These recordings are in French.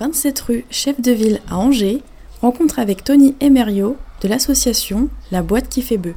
27 rue Chef de Ville à Angers, rencontre avec Tony Emerio de l'association La Boîte qui fait bœuf.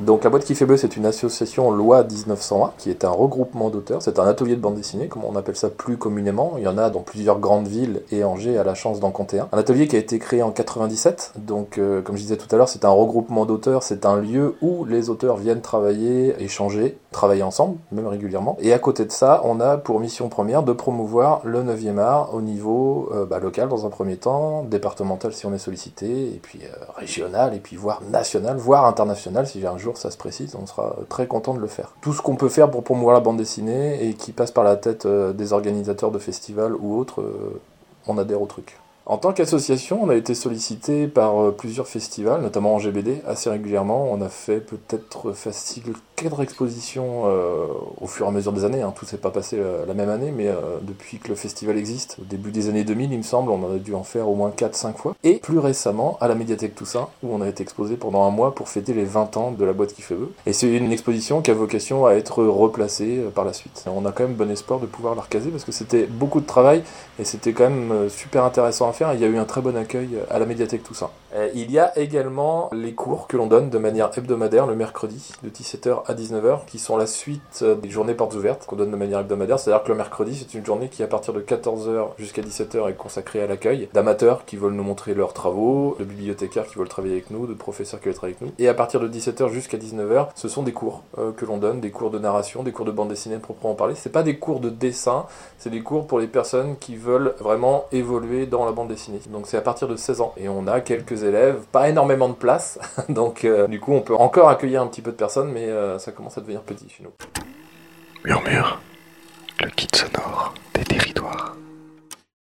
Donc la boîte qui fait bœuf, c'est une association loi 1901 qui est un regroupement d'auteurs. C'est un atelier de bande dessinée, comme on appelle ça plus communément. Il y en a dans plusieurs grandes villes et Angers a la chance d'en compter un. Un atelier qui a été créé en 97. Donc euh, comme je disais tout à l'heure, c'est un regroupement d'auteurs. C'est un lieu où les auteurs viennent travailler, échanger, travailler ensemble, même régulièrement. Et à côté de ça, on a pour mission première de promouvoir le 9e art au niveau euh, bah, local dans un premier temps, départemental si on est sollicité, et puis euh, régional, et puis voire national, voire international si j'ai un ça se précise, on sera très content de le faire. Tout ce qu'on peut faire pour promouvoir la bande dessinée et qui passe par la tête euh, des organisateurs de festivals ou autres, euh, on adhère au truc. En tant qu'association, on a été sollicité par euh, plusieurs festivals, notamment en GBD, assez régulièrement. On a fait peut-être facile quatre expositions euh, au fur et à mesure des années. Hein. Tout s'est pas passé euh, la même année, mais depuis que le festival existe, au début des années 2000, il me semble, on a dû en faire au moins 4-5 fois. Et plus récemment, à la médiathèque Toussaint, où on a été exposé pendant un mois pour fêter les 20 ans de la boîte qui fait eux. Et c'est une exposition qui a vocation à être replacée par la suite. On a quand même bon espoir de pouvoir la recaser parce que c'était beaucoup de travail et c'était quand même super intéressant à Il y a eu un très bon accueil à la médiathèque Toussaint. Il y a également les cours que l'on donne de manière hebdomadaire le mercredi de 17h à 19h qui sont la suite des journées portes ouvertes qu'on donne de manière hebdomadaire. C'est-à-dire que le mercredi c'est une journée qui à partir de 14h jusqu'à 17h est consacrée à l'accueil d'amateurs qui veulent nous montrer leurs travaux, de bibliothécaires qui veulent travailler avec nous, de professeurs qui veulent travailler avec nous. Et à partir de 17h jusqu'à 19h, ce sont des cours euh, que l'on donne, des cours de narration, des cours de bande dessinée proprement parler. C'est pas des cours de dessin, c'est des cours pour les personnes qui veulent vraiment évoluer dans la Donc c'est à partir de 16 ans. Et on a quelques élèves, pas énormément de place. Donc euh, du coup on peut encore accueillir un petit peu de personnes, mais euh, ça commence à devenir petit chez nous. Murmure, le kit sonore des territoires.